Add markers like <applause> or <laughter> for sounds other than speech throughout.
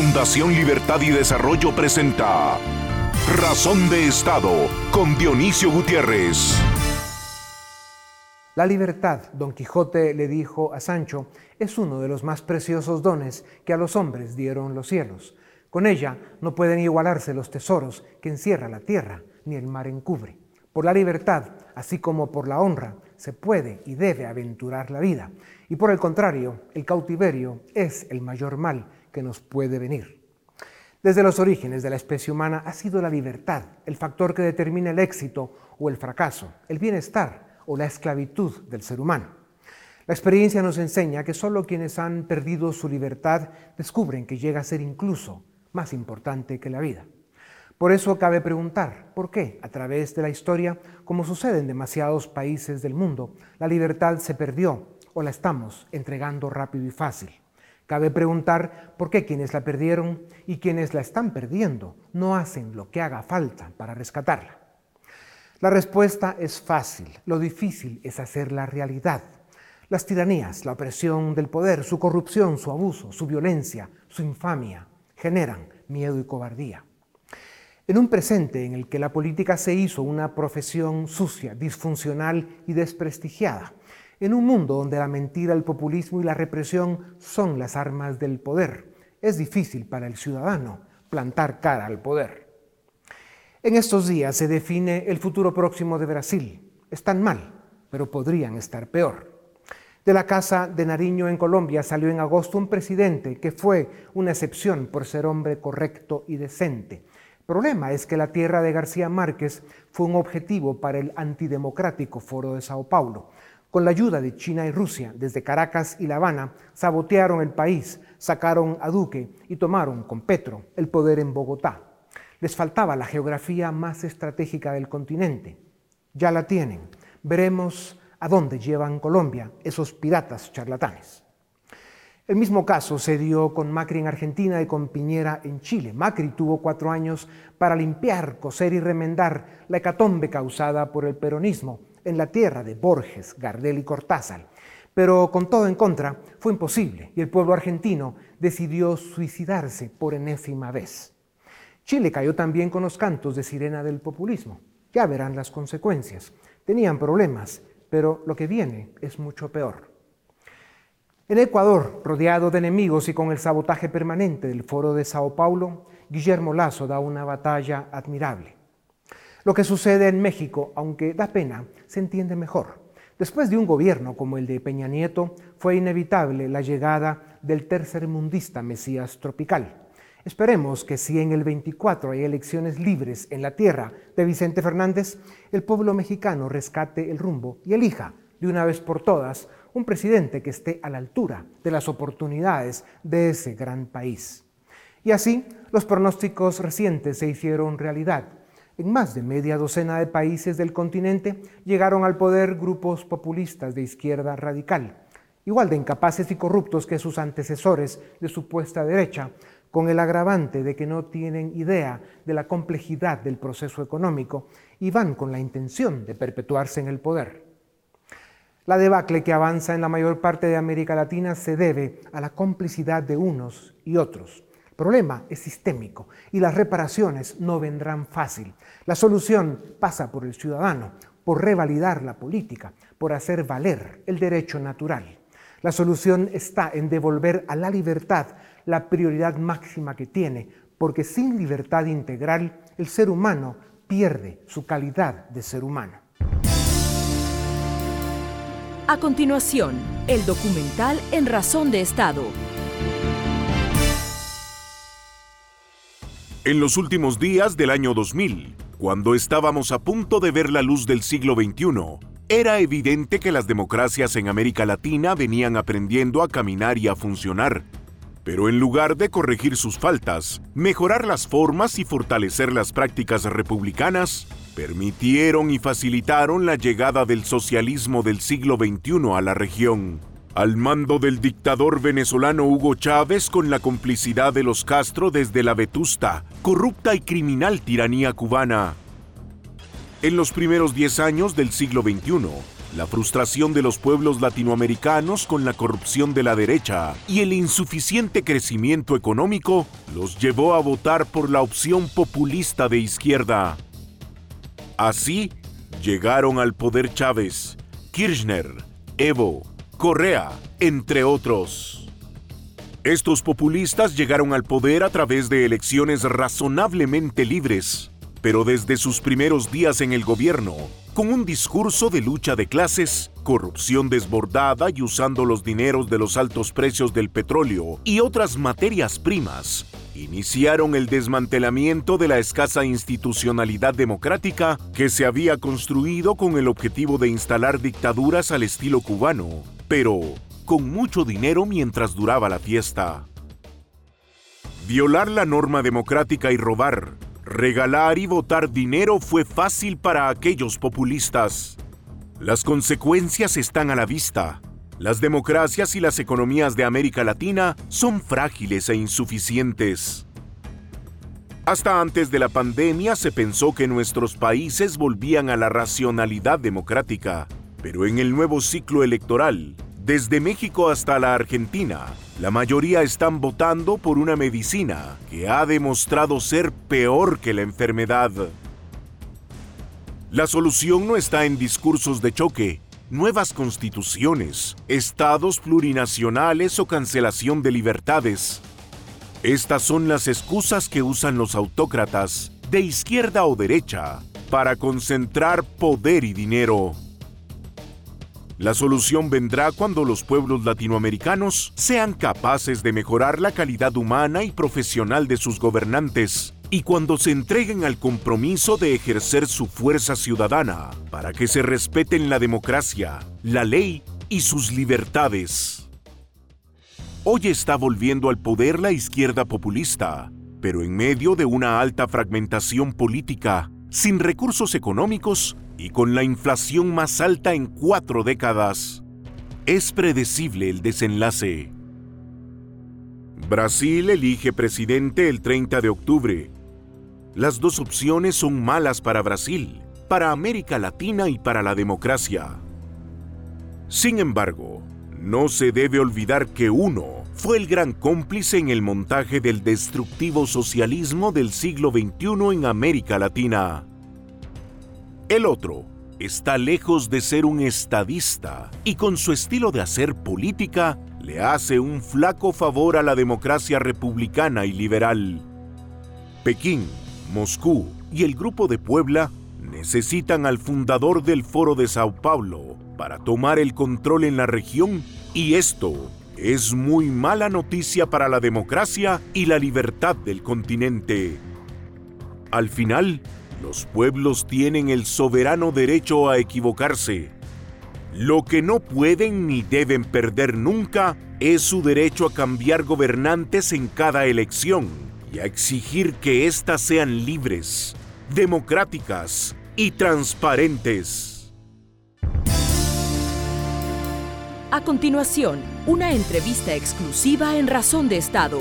Fundación Libertad y Desarrollo presenta Razón de Estado con Dionisio Gutiérrez. La libertad, Don Quijote le dijo a Sancho, es uno de los más preciosos dones que a los hombres dieron los cielos. Con ella no pueden igualarse los tesoros que encierra la tierra, ni el mar encubre. Por la libertad, así como por la honra, se puede y debe aventurar la vida. Y por el contrario, el cautiverio es el mayor mal que nos puede venir. Desde los orígenes de la especie humana ha sido la libertad el factor que determina el éxito o el fracaso, el bienestar o la esclavitud del ser humano. La experiencia nos enseña que solo quienes han perdido su libertad descubren que llega a ser incluso más importante que la vida. Por eso cabe preguntar, ¿por qué a través de la historia, como sucede en demasiados países del mundo, la libertad se perdió o la estamos entregando rápido y fácil? Cabe preguntar por qué quienes la perdieron y quienes la están perdiendo no hacen lo que haga falta para rescatarla. La respuesta es fácil, lo difícil es hacerla realidad. Las tiranías, la opresión del poder, su corrupción, su abuso, su violencia, su infamia, generan miedo y cobardía. En un presente en el que la política se hizo una profesión sucia, disfuncional y desprestigiada, en un mundo donde la mentira, el populismo y la represión son las armas del poder, es difícil para el ciudadano plantar cara al poder. En estos días se define el futuro próximo de Brasil. Están mal, pero podrían estar peor. De la Casa de Nariño en Colombia salió en agosto un presidente que fue una excepción por ser hombre correcto y decente. El problema es que la tierra de García Márquez fue un objetivo para el antidemocrático Foro de Sao Paulo. Con la ayuda de China y Rusia, desde Caracas y La Habana, sabotearon el país, sacaron a Duque y tomaron con Petro el poder en Bogotá. Les faltaba la geografía más estratégica del continente. Ya la tienen. Veremos a dónde llevan Colombia esos piratas charlatanes. El mismo caso se dio con Macri en Argentina y con Piñera en Chile. Macri tuvo cuatro años para limpiar, coser y remendar la hecatombe causada por el peronismo en la tierra de Borges, Gardel y Cortázar. Pero con todo en contra, fue imposible y el pueblo argentino decidió suicidarse por enésima vez. Chile cayó también con los cantos de sirena del populismo. Ya verán las consecuencias. Tenían problemas, pero lo que viene es mucho peor. En Ecuador, rodeado de enemigos y con el sabotaje permanente del Foro de Sao Paulo, Guillermo Lazo da una batalla admirable. Lo que sucede en México, aunque da pena, se entiende mejor. Después de un gobierno como el de Peña Nieto, fue inevitable la llegada del tercermundista Mesías tropical. Esperemos que si en el 24 hay elecciones libres en la tierra de Vicente Fernández, el pueblo mexicano rescate el rumbo y elija de una vez por todas un presidente que esté a la altura de las oportunidades de ese gran país. Y así, los pronósticos recientes se hicieron realidad en más de media docena de países del continente llegaron al poder grupos populistas de izquierda radical, igual de incapaces y corruptos que sus antecesores de supuesta derecha, con el agravante de que no tienen idea de la complejidad del proceso económico y van con la intención de perpetuarse en el poder. La debacle que avanza en la mayor parte de América Latina se debe a la complicidad de unos y otros problema es sistémico y las reparaciones no vendrán fácil. La solución pasa por el ciudadano, por revalidar la política, por hacer valer el derecho natural. La solución está en devolver a la libertad la prioridad máxima que tiene, porque sin libertad integral el ser humano pierde su calidad de ser humano. A continuación, el documental En Razón de Estado En los últimos días del año 2000, cuando estábamos a punto de ver la luz del siglo XXI, era evidente que las democracias en América Latina venían aprendiendo a caminar y a funcionar. Pero en lugar de corregir sus faltas, mejorar las formas y fortalecer las prácticas republicanas, permitieron y facilitaron la llegada del socialismo del siglo XXI a la región al mando del dictador venezolano Hugo Chávez con la complicidad de los Castro desde la vetusta, corrupta y criminal tiranía cubana. En los primeros 10 años del siglo XXI, la frustración de los pueblos latinoamericanos con la corrupción de la derecha y el insuficiente crecimiento económico los llevó a votar por la opción populista de izquierda. Así, llegaron al poder Chávez, Kirchner, Evo, Correa, entre otros. Estos populistas llegaron al poder a través de elecciones razonablemente libres, pero desde sus primeros días en el gobierno, con un discurso de lucha de clases, corrupción desbordada y usando los dineros de los altos precios del petróleo y otras materias primas, iniciaron el desmantelamiento de la escasa institucionalidad democrática que se había construido con el objetivo de instalar dictaduras al estilo cubano, pero con mucho dinero mientras duraba la fiesta. Violar la norma democrática y robar, regalar y votar dinero fue fácil para aquellos populistas. Las consecuencias están a la vista. Las democracias y las economías de América Latina son frágiles e insuficientes. Hasta antes de la pandemia se pensó que nuestros países volvían a la racionalidad democrática, pero en el nuevo ciclo electoral, desde México hasta la Argentina, la mayoría están votando por una medicina que ha demostrado ser peor que la enfermedad. La solución no está en discursos de choque, nuevas constituciones, estados plurinacionales o cancelación de libertades. Estas son las excusas que usan los autócratas, de izquierda o derecha, para concentrar poder y dinero. La solución vendrá cuando los pueblos latinoamericanos sean capaces de mejorar la calidad humana y profesional de sus gobernantes y cuando se entreguen al compromiso de ejercer su fuerza ciudadana para que se respeten la democracia, la ley y sus libertades. Hoy está volviendo al poder la izquierda populista, pero en medio de una alta fragmentación política, sin recursos económicos y con la inflación más alta en cuatro décadas. Es predecible el desenlace. Brasil elige presidente el 30 de octubre las dos opciones son malas para Brasil, para América Latina y para la democracia. Sin embargo, no se debe olvidar que uno fue el gran cómplice en el montaje del destructivo socialismo del siglo XXI en América Latina. El otro está lejos de ser un estadista y con su estilo de hacer política le hace un flaco favor a la democracia republicana y liberal. Pekín Moscú y el Grupo de Puebla necesitan al fundador del Foro de Sao Paulo para tomar el control en la región y esto es muy mala noticia para la democracia y la libertad del continente. Al final, los pueblos tienen el soberano derecho a equivocarse. Lo que no pueden ni deben perder nunca es su derecho a cambiar gobernantes en cada elección y a exigir que éstas sean libres, democráticas y transparentes. A continuación, una entrevista exclusiva en Razón de Estado.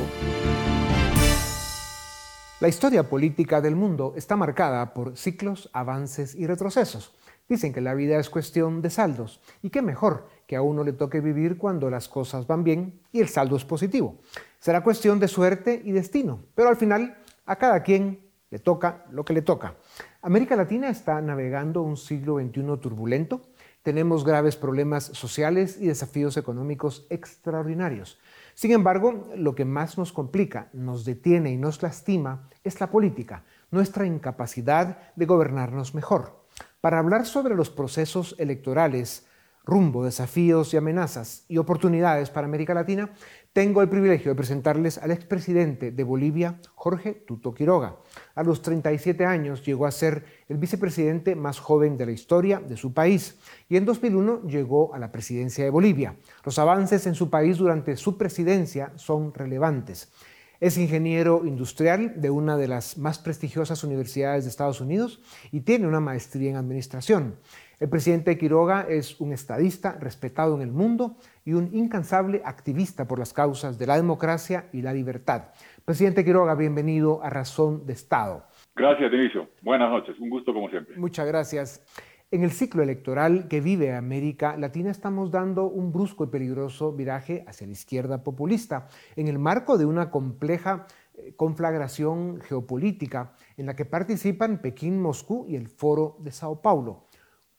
La historia política del mundo está marcada por ciclos, avances y retrocesos. Dicen que la vida es cuestión de saldos y qué mejor que a uno le toque vivir cuando las cosas van bien y el saldo es positivo. Será cuestión de suerte y destino, pero al final a cada quien le toca lo que le toca. América Latina está navegando un siglo XXI turbulento. Tenemos graves problemas sociales y desafíos económicos extraordinarios. Sin embargo, lo que más nos complica, nos detiene y nos lastima es la política, nuestra incapacidad de gobernarnos mejor. Para hablar sobre los procesos electorales, rumbo, desafíos y amenazas y oportunidades para América Latina, tengo el privilegio de presentarles al expresidente de Bolivia, Jorge Tuto Quiroga. A los 37 años llegó a ser el vicepresidente más joven de la historia de su país y en 2001 llegó a la presidencia de Bolivia. Los avances en su país durante su presidencia son relevantes. Es ingeniero industrial de una de las más prestigiosas universidades de Estados Unidos y tiene una maestría en administración. El presidente Quiroga es un estadista respetado en el mundo y un incansable activista por las causas de la democracia y la libertad. Presidente Quiroga, bienvenido a Razón de Estado. Gracias, Dionisio. Buenas noches. Un gusto como siempre. Muchas gracias. En el ciclo electoral que vive América Latina estamos dando un brusco y peligroso viraje hacia la izquierda populista, en el marco de una compleja eh, conflagración geopolítica en la que participan Pekín, Moscú y el Foro de Sao Paulo.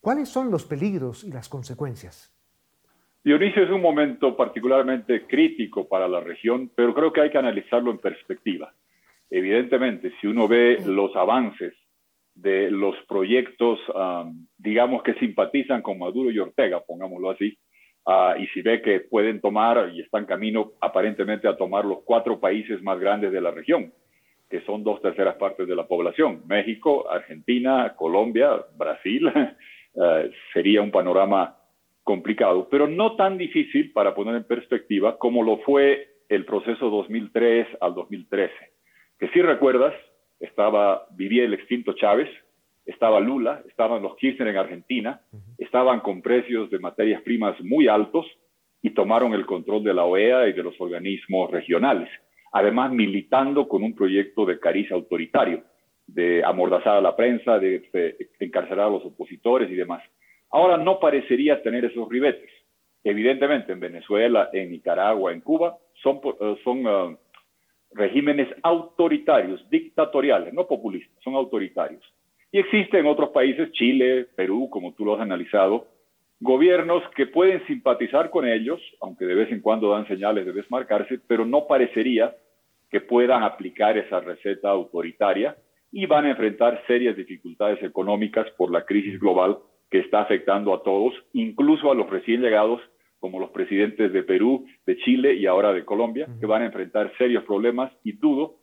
¿Cuáles son los peligros y las consecuencias? Dionisio es un momento particularmente crítico para la región, pero creo que hay que analizarlo en perspectiva. Evidentemente, si uno ve los avances de los proyectos, digamos, que simpatizan con Maduro y Ortega, pongámoslo así, ah, y si ve que pueden tomar y están camino aparentemente a tomar los cuatro países más grandes de la región, que son dos terceras partes de la población, México, Argentina, Colombia, Brasil, <laughs> eh, sería un panorama complicado, pero no tan difícil para poner en perspectiva como lo fue el proceso 2003 al 2013, que si recuerdas, estaba, vivía el extinto Chávez, estaba Lula, estaban los Kirchner en Argentina, estaban con precios de materias primas muy altos y tomaron el control de la OEA y de los organismos regionales, además militando con un proyecto de cariz autoritario, de amordazar a la prensa, de, encarcelar a los opositores y demás. Ahora no parecería tener esos ribetes. Evidentemente, en Venezuela, en Nicaragua, en Cuba, son, eh, son eh, regímenes autoritarios, dictatoriales, no populistas, son autoritarios. Y existen en otros países, Chile, Perú, como tú lo has analizado, gobiernos que pueden simpatizar con ellos, aunque de vez en cuando dan señales de desmarcarse, pero no parecería que puedan aplicar esa receta autoritaria y van a enfrentar serias dificultades económicas por la crisis global que está afectando a todos, incluso a los recién llegados como los presidentes de Perú, de Chile y ahora de Colombia, que van a enfrentar serios problemas y dudo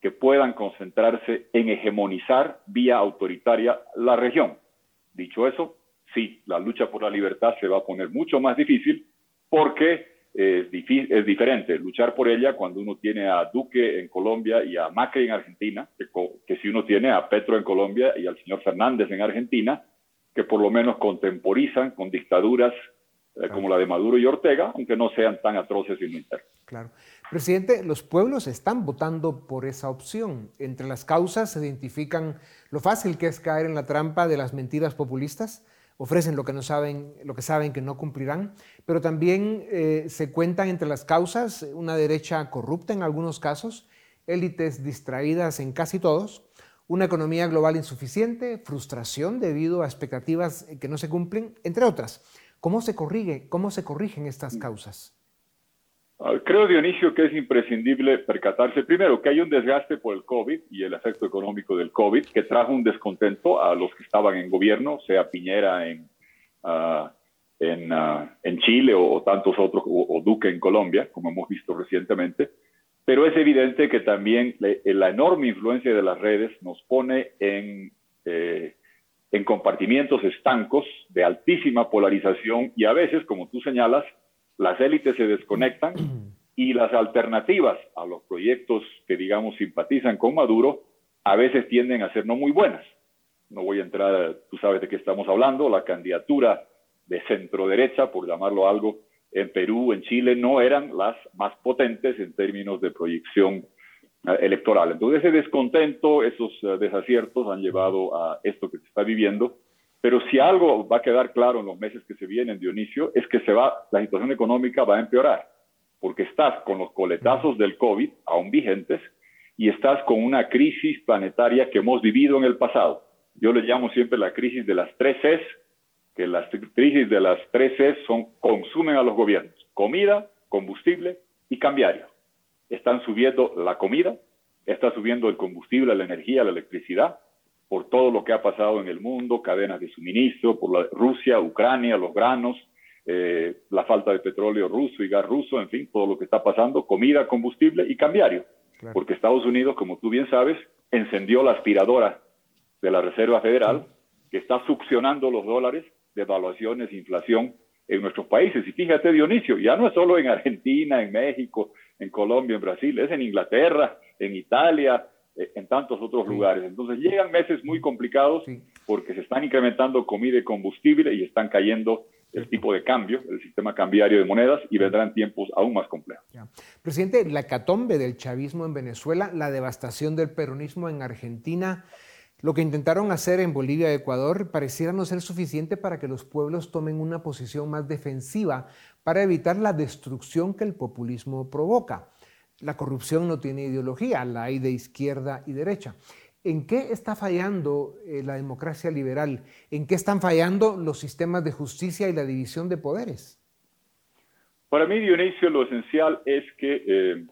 que puedan concentrarse en hegemonizar vía autoritaria la región. Dicho eso, sí, la lucha por la libertad se va a poner mucho más difícil porque es, es diferente luchar por ella cuando uno tiene a Duque en Colombia y a Macri en Argentina, si uno tiene a Petro en Colombia y al señor Fernández en Argentina, que por lo menos contemporizan con dictaduras eh, como la de Maduro y Ortega, aunque no sean tan atroces y internos. Claro. Presidente, los pueblos están votando por esa opción. Entre las causas se identifican lo fácil que es caer en la trampa de las mentiras populistas, ofrecen lo que, no saben, lo que saben que no cumplirán, pero también eh, se cuentan entre las causas una derecha corrupta en algunos casos, élites distraídas en casi todos, una economía global insuficiente, frustración debido a expectativas que no se cumplen, entre otras. ¿Cómo se, corrige, cómo se corrigen estas causas? Ah, creo, Dionisio, que es imprescindible percatarse primero que hay un desgaste por el COVID y el efecto económico del COVID que trajo un descontento a los que estaban en gobierno, sea Piñera en, en, uh, en, Chile o, tantos otros, o, Duque en Colombia, como hemos visto recientemente. Pero es evidente que también le, la enorme influencia de las redes nos pone en eh, en compartimientos estancos de altísima polarización y a veces, como tú señalas, las élites se desconectan y las alternativas a los proyectos que, digamos, simpatizan con Maduro a veces tienden a ser no muy buenas. No voy a entrar, tú sabes de qué estamos hablando, la candidatura de centro derecha, por llamarlo algo, en Perú, en Chile, no eran las más potentes en términos de proyección eh, electoral. Entonces ese descontento, esos eh, desaciertos han llevado a esto que se está viviendo. Pero si algo va a quedar claro en los meses que se vienen, Dionisio, es que se va, la situación económica va a empeorar, porque estás con los coletazos del COVID aún vigentes y estás con una crisis planetaria que hemos vivido en el pasado. Yo le llamo siempre la crisis de las tres Cs, que las crisis de las tres Cs son consumen a los gobiernos, comida, combustible y cambiario. Están subiendo la comida, está subiendo el combustible, la energía, la electricidad, por todo lo que ha pasado en el mundo, cadenas de suministro, por la Rusia, Ucrania, los granos, eh, la falta de petróleo ruso y gas ruso, en fin, todo lo que está pasando, comida, combustible y cambiario. Porque Estados Unidos, como tú bien sabes, encendió la aspiradora de la Reserva Federal, que está succionando los dólares, devaluaciones, inflación en nuestros países. Y fíjate, Dionisio, ya no es solo en Argentina, en México, en Colombia, en Brasil, es en Inglaterra, en Italia, eh, en tantos otros lugares. Entonces llegan meses muy complicados porque se están incrementando comida y combustible y están cayendo el tipo de cambio, el sistema cambiario de monedas y vendrán tiempos aún más complejos. Presidente, la catombe del chavismo en Venezuela, la devastación del peronismo en Argentina, Lo que intentaron hacer en Bolivia y Ecuador pareciera no ser suficiente para que los pueblos tomen una posición más defensiva para evitar la destrucción que el populismo provoca. La corrupción no tiene ideología, la hay de izquierda y derecha. ¿En qué está fallando eh, la democracia liberal? ¿En qué están fallando los sistemas de justicia y la división de poderes? Para mí, Dionisio, lo esencial es que eh,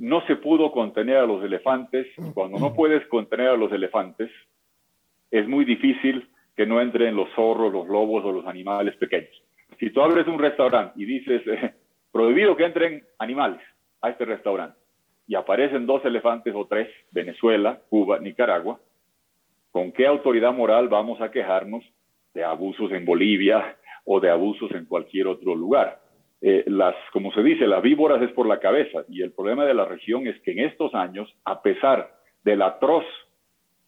no se pudo contener a los elefantes. Cuando no puedes contener a los elefantes, es muy difícil que no entren los zorros, los lobos o los animales pequeños. Si tú abres un restaurante y dices, eh, prohibido que entren animales a este restaurante, y aparecen dos elefantes o tres, Venezuela, Cuba, Nicaragua, ¿con qué autoridad moral vamos a quejarnos de abusos en Bolivia o de abusos en cualquier otro lugar? Eh, las, como se dice, las víboras es por la cabeza. Y el problema de la región es que en estos años, a pesar de la atroz,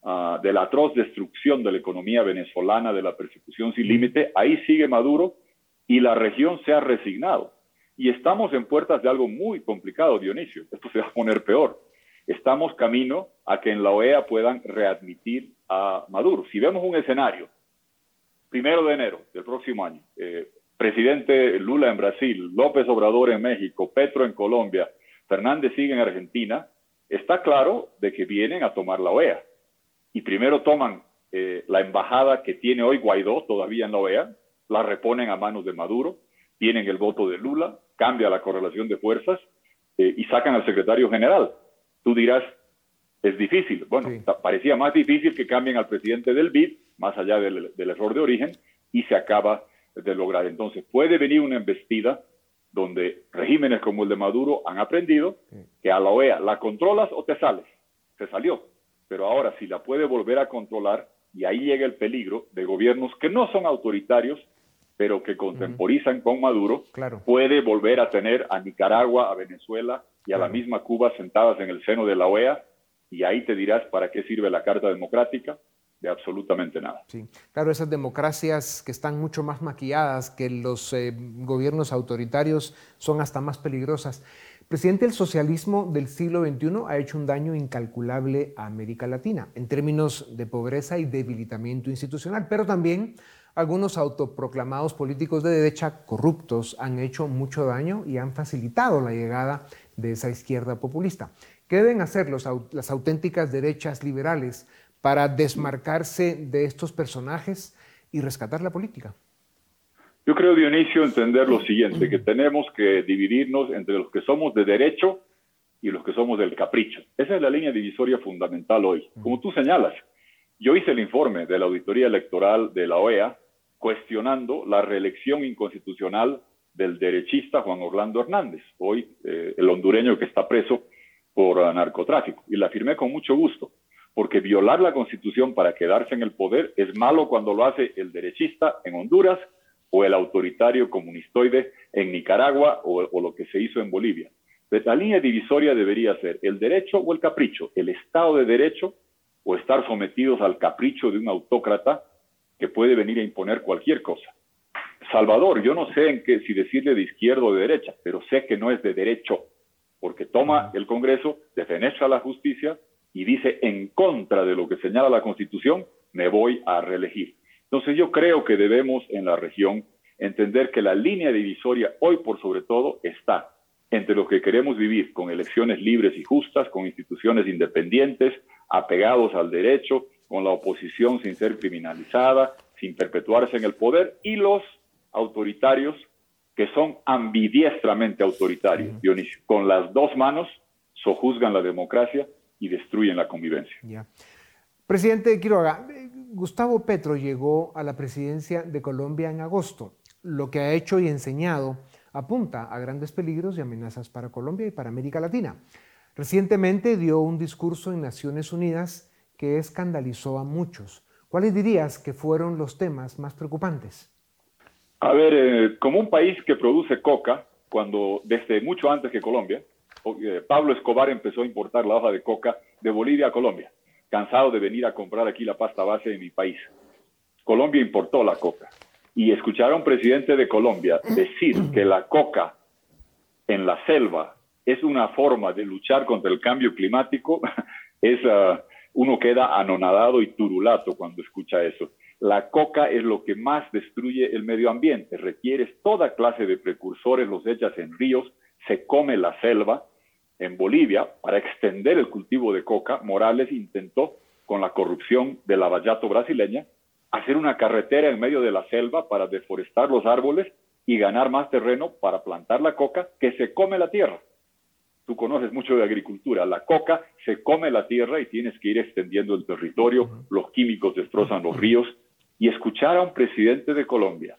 ah, de la atroz destrucción de la economía venezolana, de la persecución sin límite, ahí sigue Maduro y la región se ha resignado. Y estamos en puertas de algo muy complicado, Dionisio. Esto se va a poner peor. Estamos camino a que en la OEA puedan readmitir a Maduro. Si vemos un escenario, primero de enero del próximo año, eh, presidente Lula en Brasil, López Obrador en México, Petro en Colombia, Fernández sigue en Argentina, está claro de que vienen a tomar la OEA. Y primero toman eh, la embajada que tiene hoy Guaidó todavía en la OEA, la reponen a manos de Maduro, tienen el voto de Lula, cambia la correlación de fuerzas eh, y sacan al secretario general. Tú dirás, es difícil. Bueno, parecía más difícil que cambien al presidente del BID, más allá del, del error de origen, y se acaba de lograr. Entonces, puede venir una embestida donde regímenes como el de Maduro han aprendido que a la OEA la controlas o te sales. Se salió. Pero ahora, si la puede volver a controlar, y ahí llega el peligro de gobiernos que no son autoritarios, pero que contemporizan con Maduro, puede volver a tener a Nicaragua, a Venezuela y a la misma Cuba sentadas en el seno de la OEA, y ahí te dirás para qué sirve la Carta Democrática, de absolutamente nada. Sí, claro, esas democracias que están mucho más maquilladas que los eh, gobiernos autoritarios son hasta más peligrosas. Presidente, el socialismo del siglo XXI ha hecho un daño incalculable a América Latina en términos de pobreza y debilitamiento institucional, pero también algunos autoproclamados políticos de derecha corruptos han hecho mucho daño y han facilitado la llegada de esa izquierda populista. ¿Qué deben hacer los, las auténticas derechas liberales para desmarcarse de estos personajes y rescatar la política? Yo creo, Dionisio, entender lo siguiente, que tenemos que dividirnos entre los que somos de derecho y los que somos del capricho. Esa es la línea divisoria fundamental hoy. Como tú señalas, yo hice el informe de la auditoría electoral de la OEA cuestionando la reelección inconstitucional del derechista Juan Orlando Hernández, hoy eh, el hondureño que está preso por narcotráfico, y la firmé con mucho gusto porque violar la constitución para quedarse en el poder es malo cuando lo hace el derechista en Honduras o el autoritario comunistoide en Nicaragua o, lo que se hizo en Bolivia. la línea divisoria debería ser el derecho o el capricho, el Estado de Derecho o estar sometidos al capricho de un autócrata que puede venir a imponer cualquier cosa. Salvador, yo no sé en qué, si decirle de izquierda o de derecha, pero sé que no es de derecho, porque toma el Congreso, defenestra la justicia, y dice en contra de lo que señala la Constitución, me voy a reelegir. Entonces yo creo que debemos en la región entender que la línea divisoria hoy por sobre todo está entre lo que queremos vivir con elecciones libres y justas, con instituciones independientes, apegados al derecho, con la oposición sin ser criminalizada, sin perpetuarse en el poder, y los autoritarios que son ambidiestramente autoritarios, Dionisio, con las dos manos sojuzgan la democracia y destruyen la convivencia. Presidente Quiroga, Gustavo Petro llegó a la presidencia de Colombia en agosto. Lo que ha hecho y enseñado apunta a grandes peligros y amenazas para Colombia y para América Latina. Recientemente dio un discurso en Naciones Unidas que escandalizó a muchos. ¿Cuáles dirías que fueron los temas más preocupantes? A ver, eh, como un país que produce coca, cuando desde mucho antes que Colombia, Pablo Escobar empezó a importar la hoja de coca de Bolivia a Colombia, cansado de venir a comprar aquí la pasta base de mi país. Colombia importó la coca. Y escuchar a un presidente de Colombia decir que la coca en la selva es una forma de luchar contra el cambio climático <laughs> es, ah, uno queda anonadado y turulato cuando escucha eso. La coca es lo que más destruye el medio ambiente. Requieres toda clase de precursores, los echas en ríos, se come la selva. En Bolivia, para extender el cultivo de coca, Morales intentó, con la corrupción de la vallato brasileña, hacer una carretera en medio de la selva para deforestar los árboles y ganar más terreno para plantar la coca que se come la tierra. Tú conoces mucho de agricultura. La coca se come la tierra y tienes que ir extendiendo el territorio. Los químicos destrozan los ríos. Y escuchar a un presidente de Colombia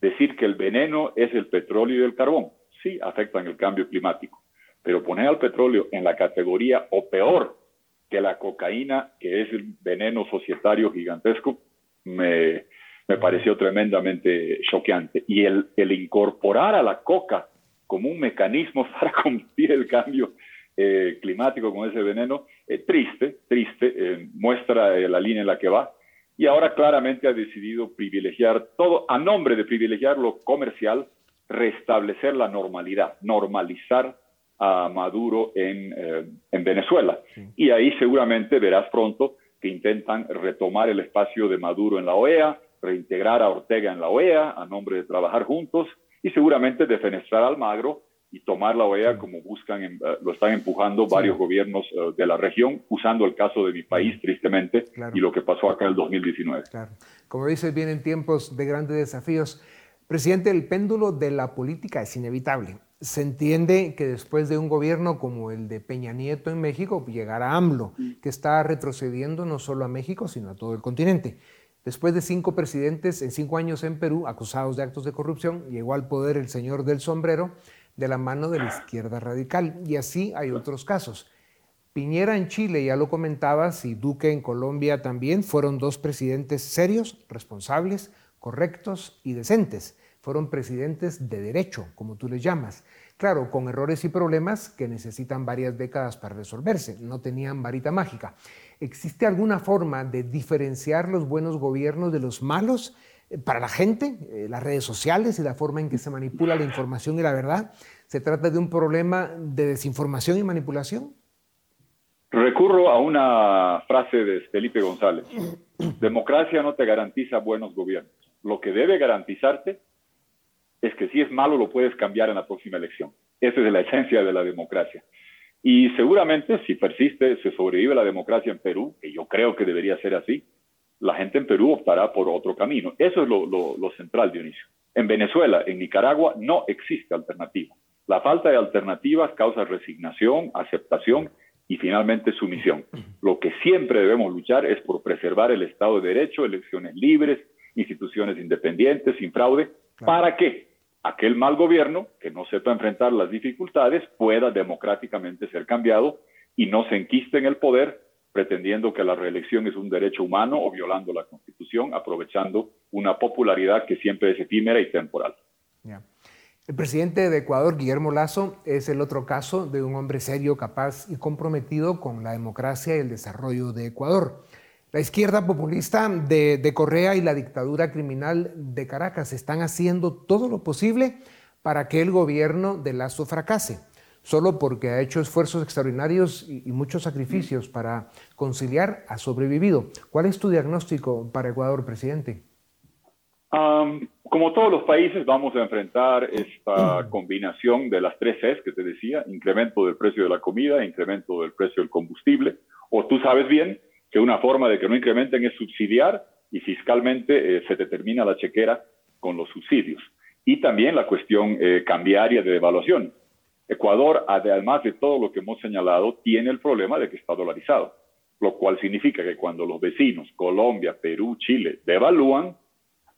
decir que el veneno es el petróleo y el carbón, sí, afectan el cambio climático. Pero poner al petróleo en la categoría o peor que la cocaína, que es el veneno societario gigantesco, me, me pareció tremendamente choqueante. Y el, el, incorporar a la coca como un mecanismo <laughs> para combatir el cambio eh, climático con ese veneno, eh, triste, triste, eh, muestra la línea en la que va. Y ahora claramente ha decidido privilegiar todo, a nombre de privilegiar lo comercial, restablecer la normalidad, normalizar a Maduro en, en Venezuela. Y ahí seguramente verás pronto que intentan retomar el espacio de Maduro en la OEA, reintegrar a Ortega en la OEA a nombre de trabajar juntos y seguramente defenestrar al Almagro y tomar la OEA como buscan, eh, lo están empujando varios gobiernos eh, de la región, usando el caso de mi país, tristemente, y lo que pasó acá en el 2019. Claro. Como dices, vienen tiempos de grandes desafíos. Presidente, el péndulo de la política es inevitable. Se entiende que después de un gobierno como el de Peña Nieto en México, llegará AMLO, que está retrocediendo no solo a México, sino a todo el continente. Después de cinco presidentes en cinco años en Perú acusados de actos de corrupción, llegó al poder el señor del sombrero de la mano de la izquierda radical. Y así hay otros casos. Piñera en Chile, ya lo comentabas, y Duque en Colombia también, fueron dos presidentes serios, responsables, correctos y decentes. Fueron presidentes de derecho, como tú les llamas. Claro, con errores y problemas que necesitan varias décadas para resolverse. No tenían varita mágica. ¿Existe alguna forma de diferenciar los buenos gobiernos de los malos eh, para la gente? Eh, las redes sociales y la forma en que se manipula la información y la verdad. ¿Se trata de un problema de desinformación y manipulación? Recurro a una frase de Felipe González. <clears throat> Democracia no te garantiza buenos gobiernos. Lo que debe garantizarte es que si es malo lo puedes cambiar en la próxima elección. Esa es la esencia de la democracia. Y seguramente si persiste, se sobrevive la democracia en Perú, que yo creo que debería ser así, la gente en Perú optará por otro camino. Eso es lo, lo, central, Dionisio. En Venezuela, en Nicaragua, no existe alternativa. La falta de alternativas causa resignación, aceptación y finalmente sumisión. Lo que siempre debemos luchar es por preservar el Estado de Derecho, elecciones libres, instituciones independientes, sin fraude. ¿Para qué? Aquel mal gobierno que no sepa enfrentar las dificultades pueda democráticamente ser cambiado y no se enquiste en el poder pretendiendo que la reelección es un derecho humano o violando la Constitución, aprovechando una popularidad que siempre es efímera y temporal. El presidente de Ecuador, Guillermo Lazo, es el otro caso de un hombre serio, capaz y comprometido con la democracia y el desarrollo de Ecuador. La izquierda populista de, Correa y la dictadura criminal de Caracas están haciendo todo lo posible para que el gobierno de Lazo fracase, solo porque ha hecho esfuerzos extraordinarios y, muchos sacrificios para conciliar, ha sobrevivido. ¿Cuál es tu diagnóstico para Ecuador, presidente? como todos los países, vamos a enfrentar esta <clears throat> combinación de las tres Cs que te decía, incremento del precio de la comida, incremento del precio del combustible, o tú sabes bien, que una forma de que no incrementen es subsidiar y fiscalmente eh, se determina la chequera con los subsidios. Y también la cuestión eh, cambiaria de devaluación. Ecuador, además de todo lo que hemos señalado, tiene el problema de que está dolarizado, lo cual significa que cuando los vecinos, Colombia, Perú, Chile, devalúan,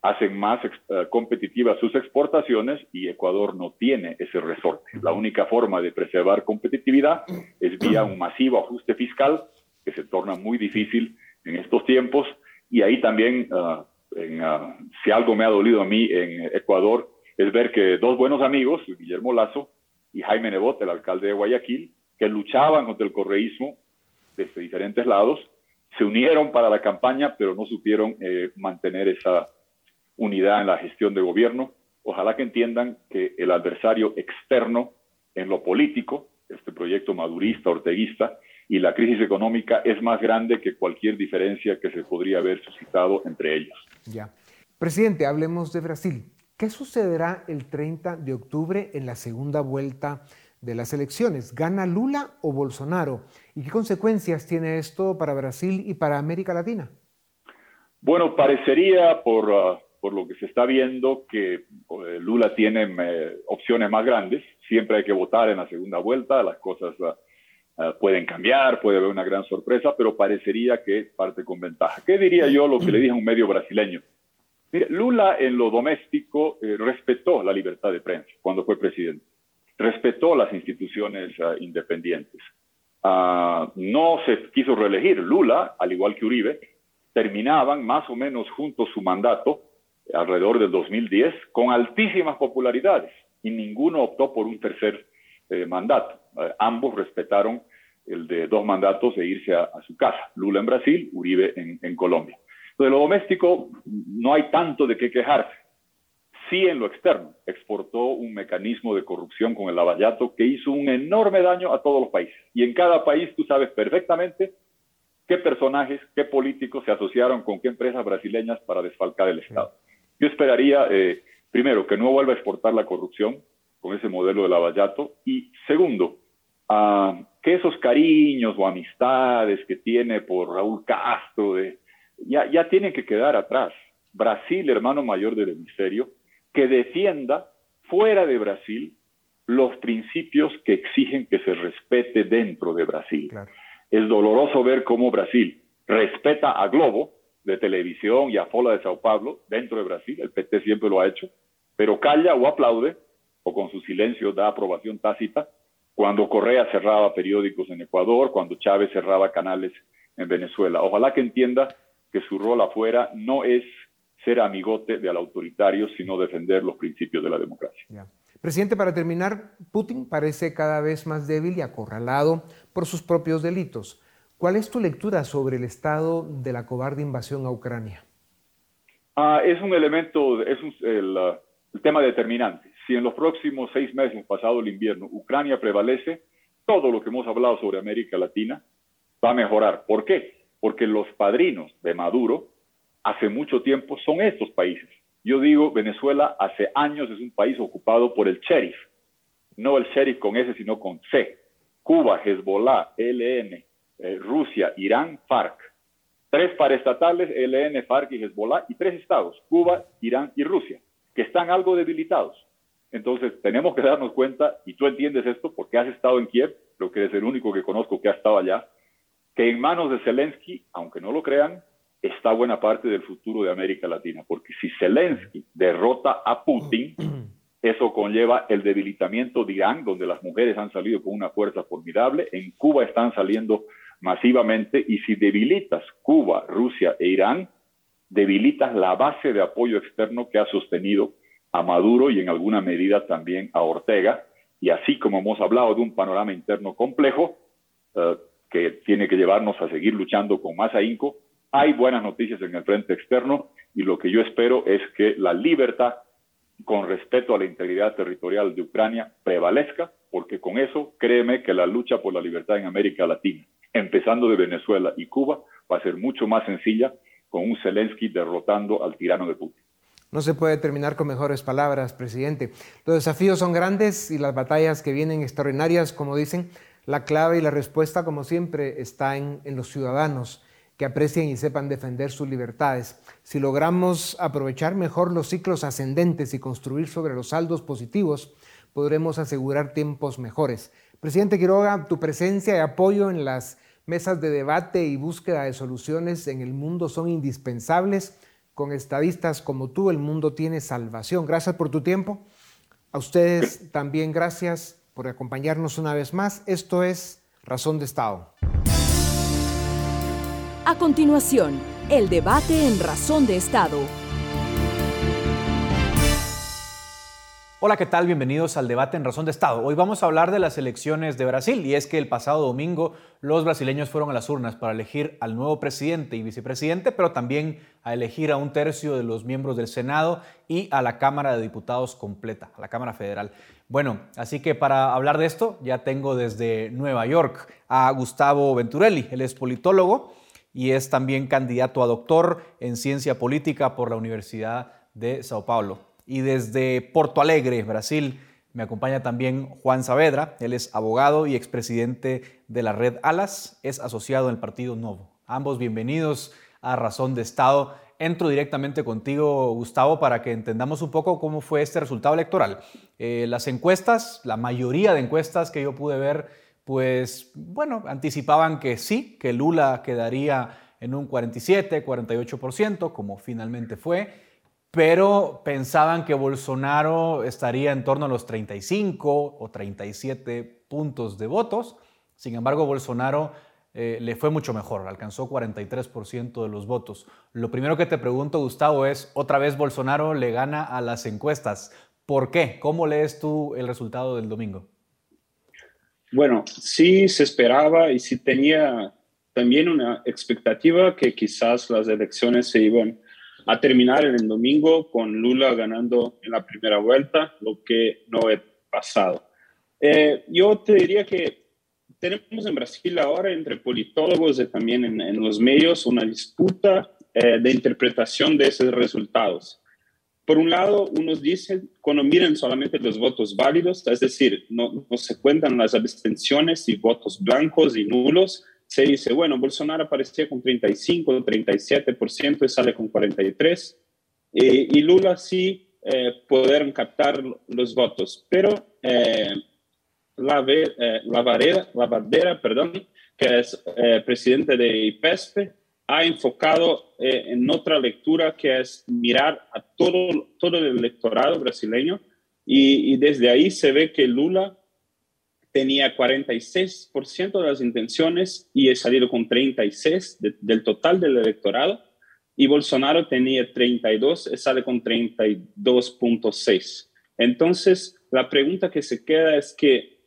hacen más eh, competitivas sus exportaciones y Ecuador no tiene ese resorte. La única forma de preservar competitividad es vía un masivo ajuste fiscal que se torna muy difícil en estos tiempos. Y ahí también, ah, ah, si algo me ha dolido a mí en Ecuador, es ver que dos buenos amigos, Guillermo Lazo y Jaime Nebot, el alcalde de Guayaquil, que luchaban contra el correísmo desde diferentes lados, se unieron para la campaña, pero no supieron eh, mantener esa unidad en la gestión de gobierno. Ojalá que entiendan que el adversario externo en lo político, este proyecto madurista, orteguista, y la crisis económica es más grande que cualquier diferencia que se podría haber suscitado entre ellos. Ya. Presidente, hablemos de Brasil. ¿Qué sucederá el 30 de octubre en la segunda vuelta de las elecciones? ¿Gana Lula o Bolsonaro? ¿Y qué consecuencias tiene esto para Brasil y para América Latina? Bueno, parecería por, uh, por lo que se está viendo que eh, Lula tiene eh, opciones más grandes. Siempre hay que votar en la segunda vuelta, las cosas uh, pueden cambiar, puede haber una gran sorpresa, pero parecería que parte con ventaja. ¿Qué diría yo lo que le dije a un medio brasileño? Lula en lo doméstico eh, respetó la libertad de prensa cuando fue presidente, respetó las instituciones independientes. Ah, no se quiso reelegir. Lula, al igual que Uribe, terminaban más o menos juntos su mandato alrededor del 2010 con altísimas popularidades y ninguno optó por un tercer eh, mandato. Eh, ambos respetaron el de dos mandatos e irse a, su casa. Lula en Brasil, Uribe en, en Colombia. De lo doméstico no hay tanto de qué quejarse. Sí en lo externo, exportó un mecanismo de corrupción con el lavallato que hizo un enorme daño a todos los países. Y en cada país tú sabes perfectamente qué personajes, qué políticos se asociaron con qué empresas brasileñas para desfalcar el Estado. Yo esperaría, eh, primero, que no vuelva a exportar la corrupción con ese modelo de lavallato y segundo, que esos cariños o amistades que tiene por Raúl Castro ya, ya tienen que quedar atrás. Brasil, hermano mayor del hemisferio, que defienda fuera de Brasil los principios que exigen que se respete dentro de Brasil. Es doloroso ver cómo Brasil respeta a Globo, de televisión y a Fola de Sao Paulo dentro de Brasil, el PT siempre lo ha hecho, pero calla o aplaude, o con su silencio da aprobación tácita, cuando Correa cerraba periódicos en Ecuador, cuando Chávez cerraba canales en Venezuela. Ojalá que entienda que su rol afuera no es ser amigote del autoritario, sino defender los principios de la democracia. Presidente, para terminar, Putin parece cada vez más débil y acorralado por sus propios delitos. ¿Cuál es tu lectura sobre el estado de la cobarde invasión a Ucrania? Ah, es un elemento, es el, el, tema determinante. Si en los próximos seis meses, pasado el invierno, Ucrania prevalece, todo lo que hemos hablado sobre América Latina va a mejorar. ¿Por qué? Porque los padrinos de Maduro hace mucho tiempo son estos países. Yo digo, Venezuela hace años es un país ocupado por el sheriff, no el sheriff con S, sino con C. Cuba, Hezbollah, LN, eh, Rusia, Irán, FARC. Tres paraestatales, LN, FARC y Hezbollah, y tres estados, Cuba, Irán y Rusia, que están algo debilitados. Entonces, tenemos que darnos cuenta, y tú entiendes esto porque has estado en Kiev, creo que eres el único que conozco que ha estado allá, que en manos de Zelensky, aunque no lo crean, está buena parte del futuro de América Latina, porque si Zelensky derrota a Putin, <clears throat> eso conlleva el debilitamiento de Irán, donde las mujeres han salido con una fuerza formidable, en Cuba están saliendo masivamente. Y si debilitas Cuba, Rusia e Irán, debilitas la base de apoyo externo que ha sostenido a Maduro y en alguna medida también a Ortega. Y así como hemos hablado de un panorama interno complejo eh, que tiene que llevarnos a seguir luchando con más ahínco, hay buenas noticias en el frente externo y lo que yo espero es que la libertad con respeto a la integridad territorial de Ucrania prevalezca, porque con eso créeme que la lucha por la libertad en América Latina empezando de Venezuela y Cuba, va a ser mucho más sencilla con un Zelensky derrotando al tirano de Putin. No se puede terminar con mejores palabras, presidente. Los desafíos son grandes y las batallas que vienen extraordinarias, como dicen. La clave y la respuesta, como siempre, está en, los ciudadanos que aprecien y sepan defender sus libertades. Si logramos aprovechar mejor los ciclos ascendentes y construir sobre los saldos positivos, podremos asegurar tiempos mejores. Presidente Quiroga, tu presencia y apoyo en las mesas de debate y búsqueda de soluciones en el mundo son indispensables. Con estadistas como tú, el mundo tiene salvación. Gracias por tu tiempo. A ustedes también gracias por acompañarnos una vez más. Esto es Razón de Estado. A continuación, el debate en Razón de Estado Hola, ¿qué tal? Bienvenidos al debate en Razón de Estado. Hoy vamos a hablar de las elecciones de Brasil y es que el pasado domingo los brasileños fueron a las urnas para elegir al nuevo presidente y vicepresidente, pero también a elegir a un tercio de los miembros del Senado y a la Cámara de Diputados completa, a la Cámara Federal. Bueno, así que para hablar de esto ya tengo desde Nueva York a Gustavo Venturelli, él es politólogo y es también candidato a doctor en ciencia política por la Universidad de Sao Paulo. Y desde Porto Alegre, Brasil, me acompaña también Juan Saavedra. Él es abogado y expresidente de la red Alas, es asociado en el Partido Novo. Ambos bienvenidos a Razón de Estado. Entro directamente contigo, Gustavo, para que entendamos un poco cómo fue este resultado electoral. Eh, las encuestas, la mayoría de encuestas que yo pude ver, pues, bueno, anticipaban que sí, que Lula quedaría en un 47, 48%, como finalmente fue pero pensaban que Bolsonaro estaría en torno a los 35 o 37 puntos de votos. Sin embargo, Bolsonaro eh, le fue mucho mejor, alcanzó 43% de los votos. Lo primero que te pregunto, Gustavo, es, otra vez Bolsonaro le gana a las encuestas. ¿Por qué? ¿Cómo lees tú el resultado del domingo? Bueno, sí se esperaba y sí tenía también una expectativa que quizás las elecciones se iban a terminar en el domingo con Lula ganando en la primera vuelta, lo que no he pasado. Eh, yo te diría que tenemos en Brasil ahora entre politólogos y también en, los medios una disputa eh, de interpretación de esos resultados. Por un lado, unos dicen, cuando miren solamente los votos válidos, es decir, no, no se cuentan las abstenciones y votos blancos y nulos, se dice, bueno, Bolsonaro aparecía con 35, 37% y sale con 43%, eh, y Lula sí eh, pudieron captar los votos, pero eh, la, eh, la, Varela, la Bardera, perdón, que es presidente de IPESP, ha enfocado en otra lectura que es mirar a todo, todo el electorado brasileño. Y desde ahí se ve que Lula tenía 46% de las intenciones y he salido con 36 del total del electorado. Y Bolsonaro tenía 32 y sale con 32.6. Entonces, la pregunta que se queda es que,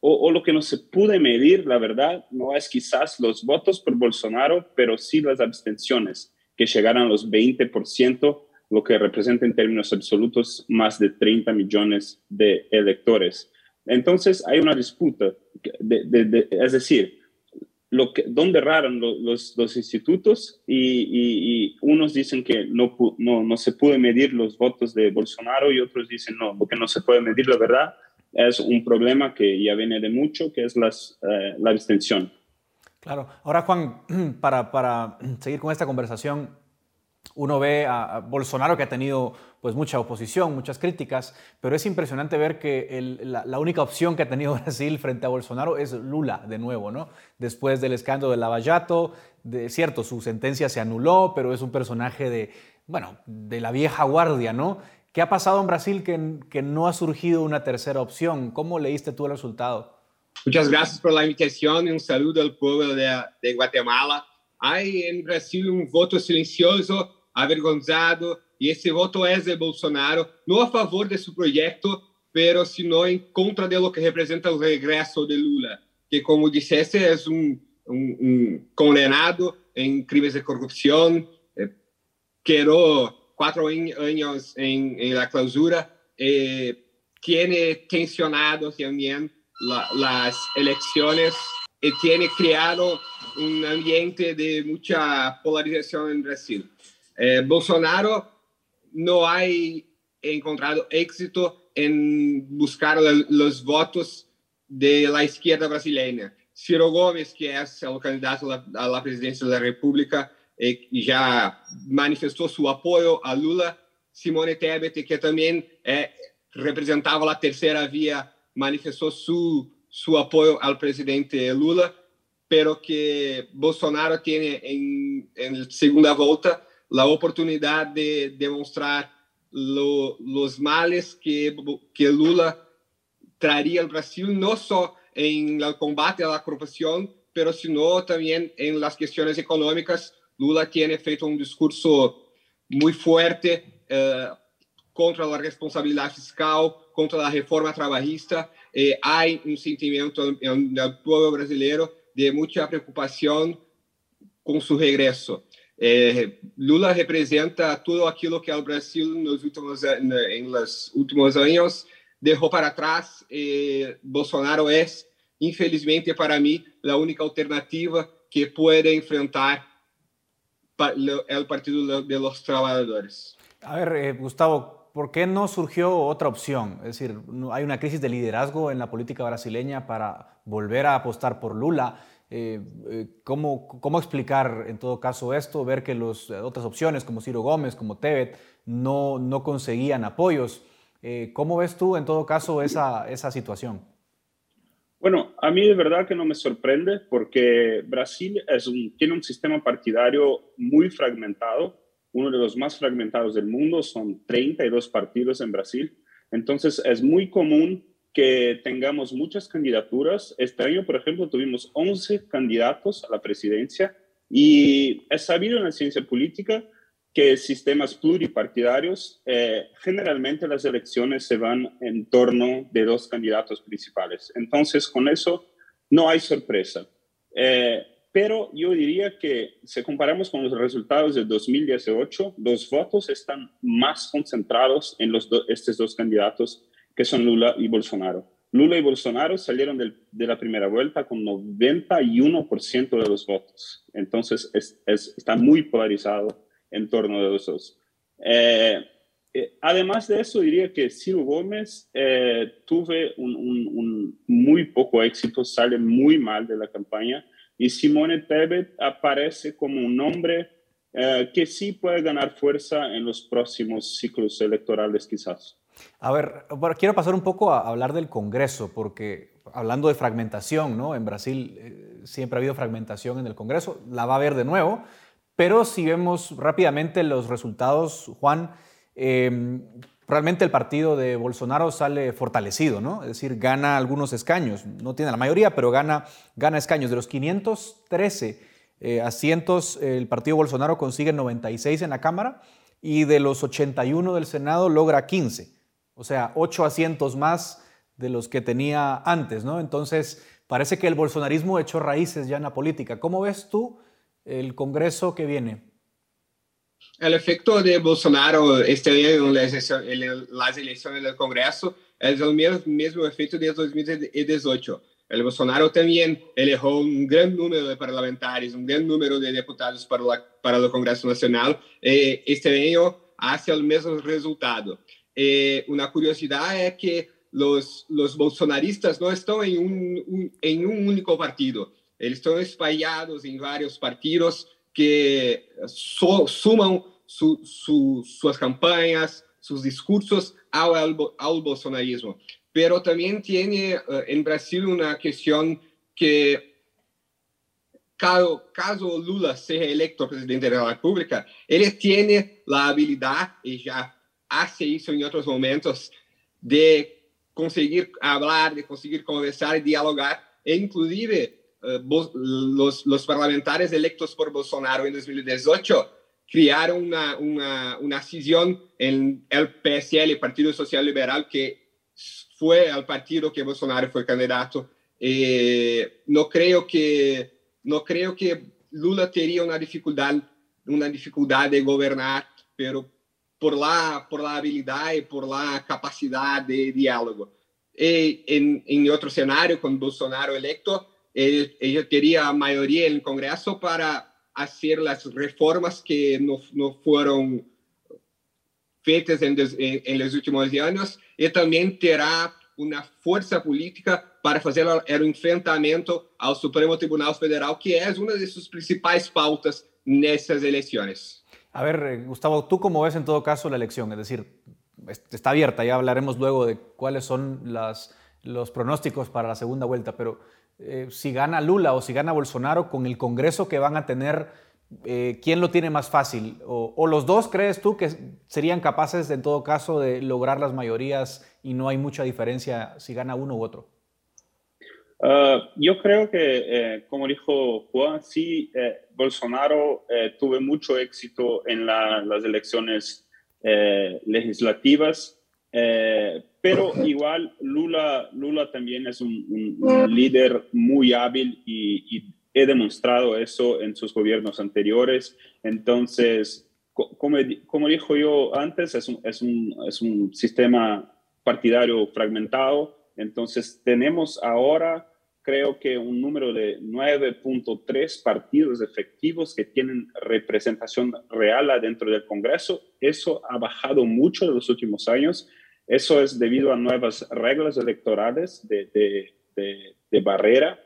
o, lo que no se puede medir, la verdad, no es quizás los votos por Bolsonaro, pero sí las abstenciones, que llegaron a los 20%, lo que representa en términos absolutos más de 30 millones de electores. Entonces hay una disputa, es decir, lo que, dónde erraron los, los, institutos y, unos dicen que no, no, no, se puede medir los votos de Bolsonaro y otros dicen no, porque no se puede medir la verdad. Es un problema que ya viene de mucho, que es las, eh, la abstención. Claro. Ahora, Juan, <clears throat> para, para <clears throat> seguir con esta conversación, uno ve a, Bolsonaro que ha tenido pues mucha oposición, muchas críticas, pero es impresionante ver que la, única opción que ha tenido <laughs> Brasil frente a Bolsonaro es Lula de nuevo, ¿no? Después del escándalo de Lavallato, de cierto, su sentencia se anuló, pero es un personaje de, bueno, de la vieja guardia, ¿no? ¿Qué ha pasado en Brasil que, que no ha surgido una tercera opción? ¿Cómo leíste tú el resultado? Muchas gracias por la invitación y un saludo al pueblo de, de Guatemala. Hay en Brasil un voto silencioso avergonzado, e esse voto é de Bolsonaro, não a favor de seu projeto, pero sino em contra de lo que representa o regresso de Lula, que como disseste é um, um, um condenado em crimes de corrupção, eh, quatro anos em, em la clausura, eh, tiene tensionado também la, las elecciones y tiene creado un ambiente de mucha polarización en Brasil. Eh, Bolsonaro no ha encontrado éxito en buscar los votos de la izquierda brasileña. Ciro Gomes, que es el candidato a la presidencia de la República, eh, ya manifestó su apoyo a Lula. Simone Tebet, que también eh, representaba la tercera vía, manifestó su, su apoyo al presidente Lula, pero que Bolsonaro tiene en, en segunda vuelta la oportunidad de demostrar lo, los males que, que Lula traría al Brasil, no solo en el combate a la corrupción, pero sino también en las cuestiones económicas. Lula tiene feito un discurso muy fuerte eh, contra la responsabilidad fiscal, contra la reforma trabajista. Eh, hay un sentimiento en el pueblo brasileño de mucha preocupación con su regreso. Eh, Lula representa todo aquilo que el Brasil en los últimos, en los últimos años dejó para atrás. Eh, Bolsonaro es, infelizmente para mí, la única alternativa que puede enfrentar el Partido de los Trabajadores. A ver, eh, Gustavo, ¿por qué no surgió otra opción? Es decir, hay una crisis de liderazgo en la política brasileña para volver a apostar por Lula. Eh, eh, ¿cómo, ¿cómo, explicar en todo caso esto? Ver que las otras opciones como Ciro Gómez, como Tebet, no, no conseguían apoyos. ¿Cómo ves tú en todo caso esa, esa situación? Bueno, a mí de verdad que no me sorprende porque Brasil es un, tiene un sistema partidario muy fragmentado, uno de los más fragmentados del mundo, son 32 partidos en Brasil, entonces es muy común que tengamos muchas candidaturas. Este año, por ejemplo, tuvimos 11 candidatos a la presidencia y es sabido en la ciencia política que sistemas pluripartidarios, eh, generalmente las elecciones se van en torno de dos candidatos principales. Entonces, con eso no hay sorpresa. Eh, pero yo diría que si comparamos con los resultados de 2018, los votos están más concentrados en los estos dos candidatos que son Lula y Bolsonaro. Lula y Bolsonaro salieron de la primera vuelta con 91% de los votos. Entonces, está muy polarizado en torno de los dos. Eh, eh, además de eso, diría que Ciro Gómez eh, tuve un, muy poco éxito, sale muy mal de la campaña y Simone Tebet aparece como un hombre que sí puede ganar fuerza en los próximos ciclos electorales quizás. A ver, quiero pasar un poco a hablar del Congreso, porque hablando de fragmentación, ¿no? En Brasil siempre ha habido fragmentación en el Congreso, la va a haber de nuevo. Pero si vemos rápidamente los resultados, Juan, em, realmente el partido de Bolsonaro sale fortalecido, ¿no? Es decir, gana algunos escaños, no tiene la mayoría, pero gana, gana escaños. De los 513 eh, asientos, el partido Bolsonaro consigue 96 en la Cámara y de los 81 del Senado logra 15, o sea, 8 asientos más de los que tenía antes, ¿no? Entonces, parece que el bolsonarismo echó raíces ya en la política. ¿Cómo ves tú? el Congreso que viene? El efecto de Bolsonaro este año en las elecciones del Congreso es el mismo efecto de 2018. El Bolsonaro también eligió un gran número de parlamentarios, un gran número de diputados para, para el Congreso Nacional. Eh, este año hace el mismo resultado. Eh, una curiosidad es que los, bolsonaristas no están en un, en único partido estão espalhados em vários partidos que so, sumam su, su, suas campanhas, seus discursos ao, ao bolsonarismo. Pero também tem uh, em Brasil uma questão que caso, Lula seja eleito presidente da República, ele tem a habilidade, e já hace isso em outros momentos, de conseguir falar, de conseguir conversar e dialogar, e inclusive eh, los, los, parlamentares por Bolsonaro en 2018 crearon una, una, una cisión en el PSL, Partido Social Liberal, que fue el partido que Bolsonaro fue candidato. Eh, no, creo que, no creo que Lula tendría una dificultad, una dificultad de gobernar, pero por la, por la habilidad y por la capacidad de diálogo. Y en, en otro escenario, Bolsonaro electo, ella quería mayoría en el Congreso para hacer las reformas que no, no fueron feitas en, en, en, últimos años y también tendrá una fuerza política para hacer el enfrentamiento al Supremo Tribunal Federal, que es una de sus principales pautas en estas elecciones. A ver, eh, Gustavo, ¿tú cómo ves en todo caso la elección? Es decir, está abierta, ya hablaremos luego de cuáles son los pronósticos para la segunda vuelta, pero eh, si gana Lula o si gana Bolsonaro con el Congreso que van a tener, eh, ¿quién lo tiene más fácil? O, los dos crees tú que serían capaces en todo caso de lograr las mayorías y no hay mucha diferencia si gana uno u otro? Ah, yo creo que, eh, como dijo Juan, sí, Bolsonaro tuvo mucho éxito en las elecciones legislativas, pero <laughs> igual Lula, Lula también es un, líder muy hábil y, he demostrado eso en sus gobiernos anteriores. Entonces, como, como dijo yo antes, es un, es, un, es un sistema partidario fragmentado. Entonces, tenemos ahora creo que un número de 9.3 partidos efectivos que tienen representación real adentro del Congreso. Eso ha bajado mucho en los últimos años. Eso es debido a nuevas reglas electorales de, de, barrera.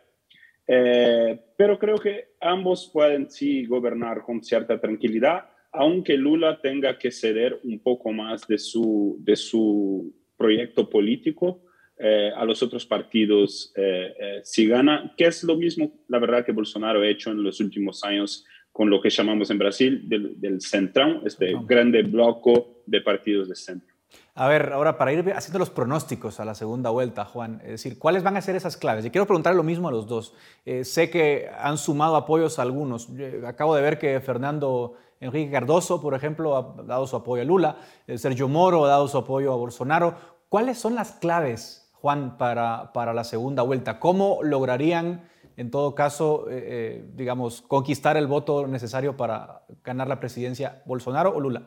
Eh, pero creo que ambos pueden sí gobernar con cierta tranquilidad, aunque Lula tenga que ceder un poco más de su, de su proyecto político eh, a los otros partidos eh, eh, si gana, que es lo mismo, la verdad, que Bolsonaro ha hecho en los últimos años con lo que llamamos en Brasil del, del Centrão, este grande bloque de partidos de centro. A ver, ahora para ir haciendo los pronósticos a la segunda vuelta, Juan, es decir, ¿cuáles van a ser esas claves? Y quiero preguntar lo mismo a los dos. sé que han sumado apoyos a algunos. acabo de ver que Fernando Enrique Cardoso, por ejemplo, ha dado su apoyo a Lula, Sergio Moro ha dado su apoyo a Bolsonaro. ¿Cuáles son las claves Juan, para, para la segunda vuelta? ¿Cómo lograrían, en todo caso, eh, eh, digamos, conquistar el voto necesario para ganar la presidencia, Bolsonaro o Lula?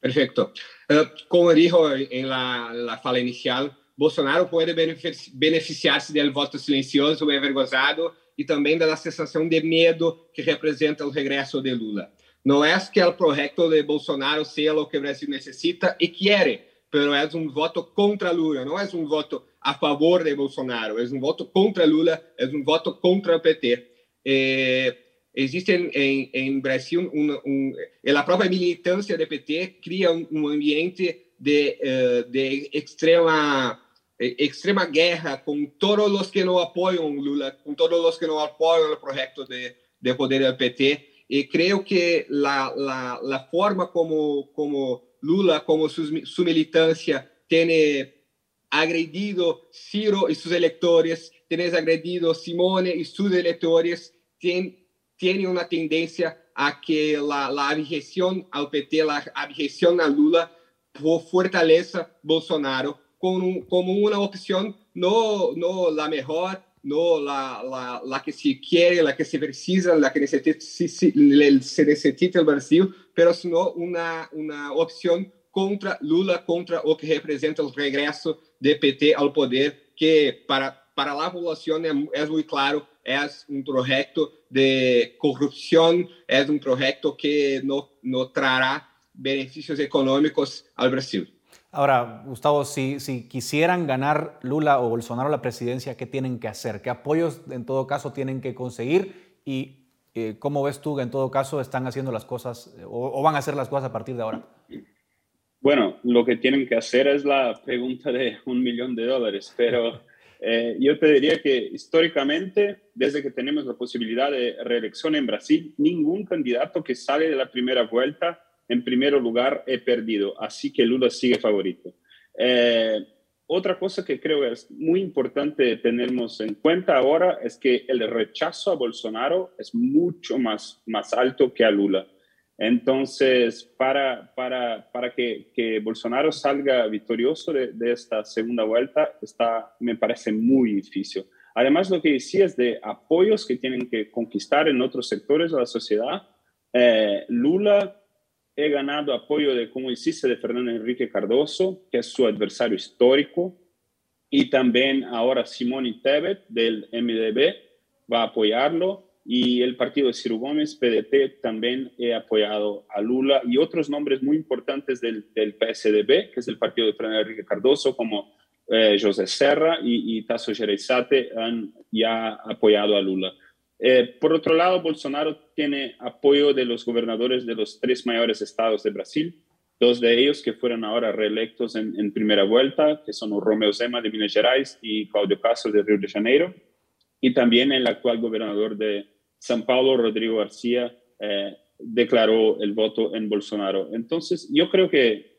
Perfecto. Eh, como dijo en la, la, fala inicial, Bolsonaro puede beneficiarse del voto silencioso y avergonzado y también de la sensación de miedo que representa el regreso de Lula. No es que el proyecto de Bolsonaro sea lo que Brasil necesita y quiere, pero é um voto contra Lula, não é um voto a favor de Bolsonaro, é um voto contra Lula, é um voto contra o PT. É, existe em, em, Brasil um, um, a própria militância do PT cria um, um ambiente de, uh, de extrema extrema guerra com todos os que não apoiam Lula, com todos os que não apoiam o projeto de, de poder do PT. E creio que a, a, a forma como como Lula, como su, su militancia, agredido Ciro y sus electores, tienes agredido Simone y sus electores, tiene, tiene una tendencia a que la abjeción al PT, la abjeción a Lula, fortaleza Bolsonaro como, como una opción no, no mejor, no la, la, la, que se quiere, la que se precisa, la que necesita, se necesita el Brasil, pero sino una, una opción contra Lula, contra o que representa el regreso de PT al poder, que para, para la población es, es muy claro, es un proyecto de corrupción, es un proyecto que no, no traerá beneficios económicos al Brasil. Ahora, Gustavo, si, si, quisieran ganar Lula o Bolsonaro la presidencia, ¿qué tienen que hacer? ¿Qué apoyos en todo caso tienen que conseguir? Y eh, ¿Cómo ves tú que en todo caso están haciendo las cosas o, van a hacer las cosas a partir de ahora? Bueno, lo que tienen que hacer es la pregunta de un millón de dólares, pero <laughs> eh, yo te diría que históricamente, desde que tenemos la posibilidad de reelección en Brasil, ningún candidato que sale de la primera vuelta en primer lugar he perdido, así que Lula sigue favorito. Eh, otra cosa que creo es muy importante tenernos en cuenta ahora es que el rechazo a Bolsonaro es mucho más, más alto que a Lula. Entonces, para, para, para que, que, Bolsonaro salga victorioso de, de, esta segunda vuelta, está, me parece muy difícil. Además, lo que decías de apoyos que tienen que conquistar en otros sectores de la sociedad, eh, Lula he ganado apoyo de, como hiciste, de Fernando Enrique Cardoso, que es su adversario histórico, y también ahora Simone Tebet del MDB va a apoyarlo, y el partido de Ciro Gómez, PDT, también he apoyado a Lula y otros nombres muy importantes del, del PSDB, que es el partido de Fernando Enrique Cardoso, como eh, José Serra y, y Tasso Gereissati han ya apoyado a Lula. Eh, por otro lado, Bolsonaro tiene apoyo de los gobernadores de los tres mayores estados de Brasil, dos de ellos que fueron ahora reelectos en, primera vuelta, que son Romeo Zema de Minas Gerais y Claudio Castro de Río de Janeiro, y también el actual gobernador de São Paulo, Rodrigo García, eh, declaró el voto en Bolsonaro. Entonces, yo creo que,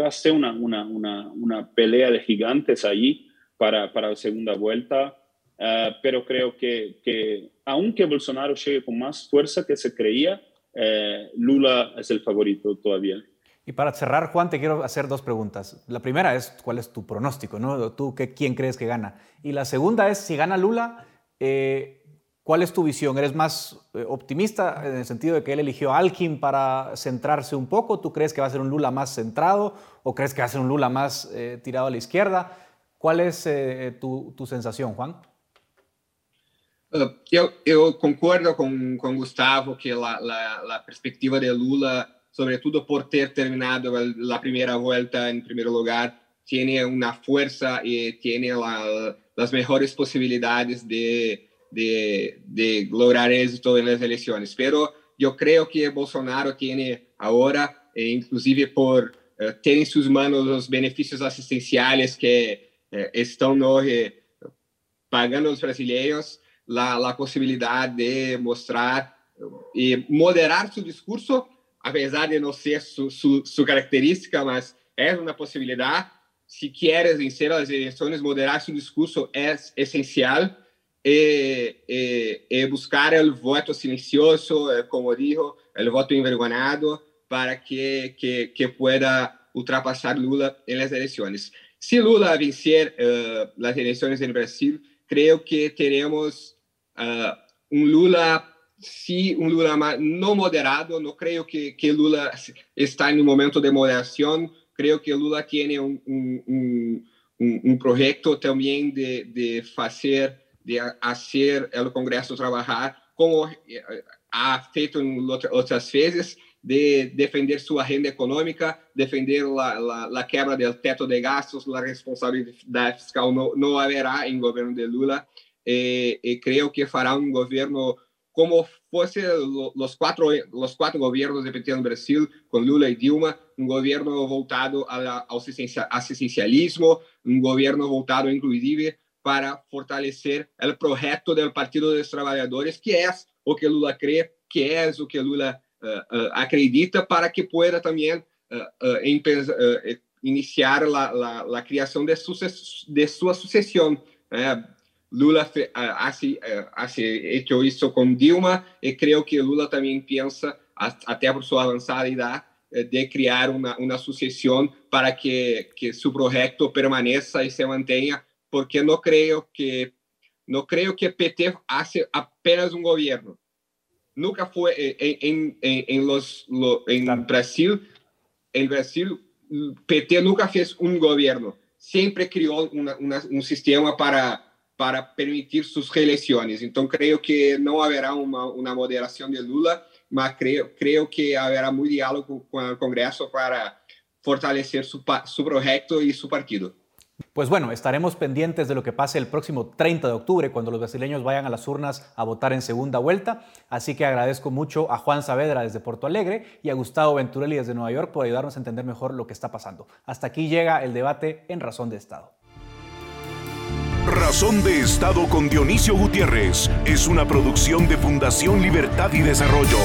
va a ser una, pelea de gigantes allí para la segunda vuelta. Uh, pero creo que, que, aunque Bolsonaro llegue con más fuerza que se creía, eh, Lula es el favorito todavía. Y para cerrar, Juan, te quiero hacer dos preguntas. La primera es, ¿cuál es tu pronóstico? ¿no? ¿Tú qué, quién crees que gana? Y la segunda es, si gana Lula, eh, ¿cuál es tu visión? ¿Eres más eh, optimista en el sentido de que él eligió a Alkin para centrarse un poco? ¿Tú crees que va a ser un Lula más centrado o crees que va a ser un Lula más eh, tirado a la izquierda? ¿Cuál es tu, tu, sensación, Juan? Eu, eu concordo com, com Gustavo que a, a, a perspectiva de Lula sobre todo por ter terminado la primera vuelta en primer lugar, tiene una fuerza y tiene la, las mejores posibilidades de, de, de, lograr éxito en las elecciones. Pero yo creo que Bolsonaro tiene ahora, eh, inclusive por eh, ter en sus manos los beneficios asistenciales que eh, están hoy pagando los brasileños, la, la posibilidad de mostrar y moderar su discurso apesar de não ser sua su, su característica, mas é uma possibilidade. Se queres vencer as eleições, moderar seu discurso é essencial e, e, e buscar o voto silencioso, eh, como disse, o voto envergonhado, para que, que, que pueda ultrapassar Lula nas eleições. Se Lula vencer uh, as eleições no Brasil, creio que teremos uh, um Lula se um Lula não moderado, não creio que, que Lula está em um momento de moderação, creio que Lula tem um, um, um, um projeto de, de fazer, de fazer o Congresso trabalhar como eh, ha feito em outras vezes, de defender sua renda econômica, defender a, a, a quebra do teto de gastos, a responsabilidade fiscal. Não, não haverá em governo de Lula, e, e creio que fará um governo como fuese los cuatro, los cuatro gobiernos de PT en Brasil, con Lula y Dilma, un gobierno voltado al asistencialismo, un gobierno voltado inclusive para fortalecer el proyecto del Partido de los Trabajadores, que es o que Lula cree, que es o que Lula uh, uh, acredita, para que pueda también uh, iniciar la, creación de, su, de sucesión. Lula ha hecho isso com Dilma e creio que Lula também pensa, até por sua avançada idade, eh, de criar uma, uma sucessão para que, que seu projeto permaneça e se mantenha, porque não creio que não creio que PT hace apenas um governo. Nunca foi em, em, em, em, los, lo, em Brasil, em Brasil, PT nunca fez um governo. Sempre criou uma, uma, um sistema para para permitir suas reeleições. Então, creio que não haverá uma, uma moderação de Lula, mas creio, creio que haverá muito diálogo com o Congresso para fortalecer su, su proyecto y su partido. Pues bueno, estaremos pendientes de lo que pase el próximo 30 de octubre, cuando los brasileños vayan a las urnas a votar en segunda vuelta. Así que agradezco mucho a Juan Saavedra desde Porto Alegre y a Gustavo Venturelli desde Nueva York por ayudarnos a entender mejor lo que está pasando. Hasta aquí llega el debate en Razón de Estado. Razón de Estado con Dionisio Gutiérrez es una producción de Fundación Libertad y Desarrollo.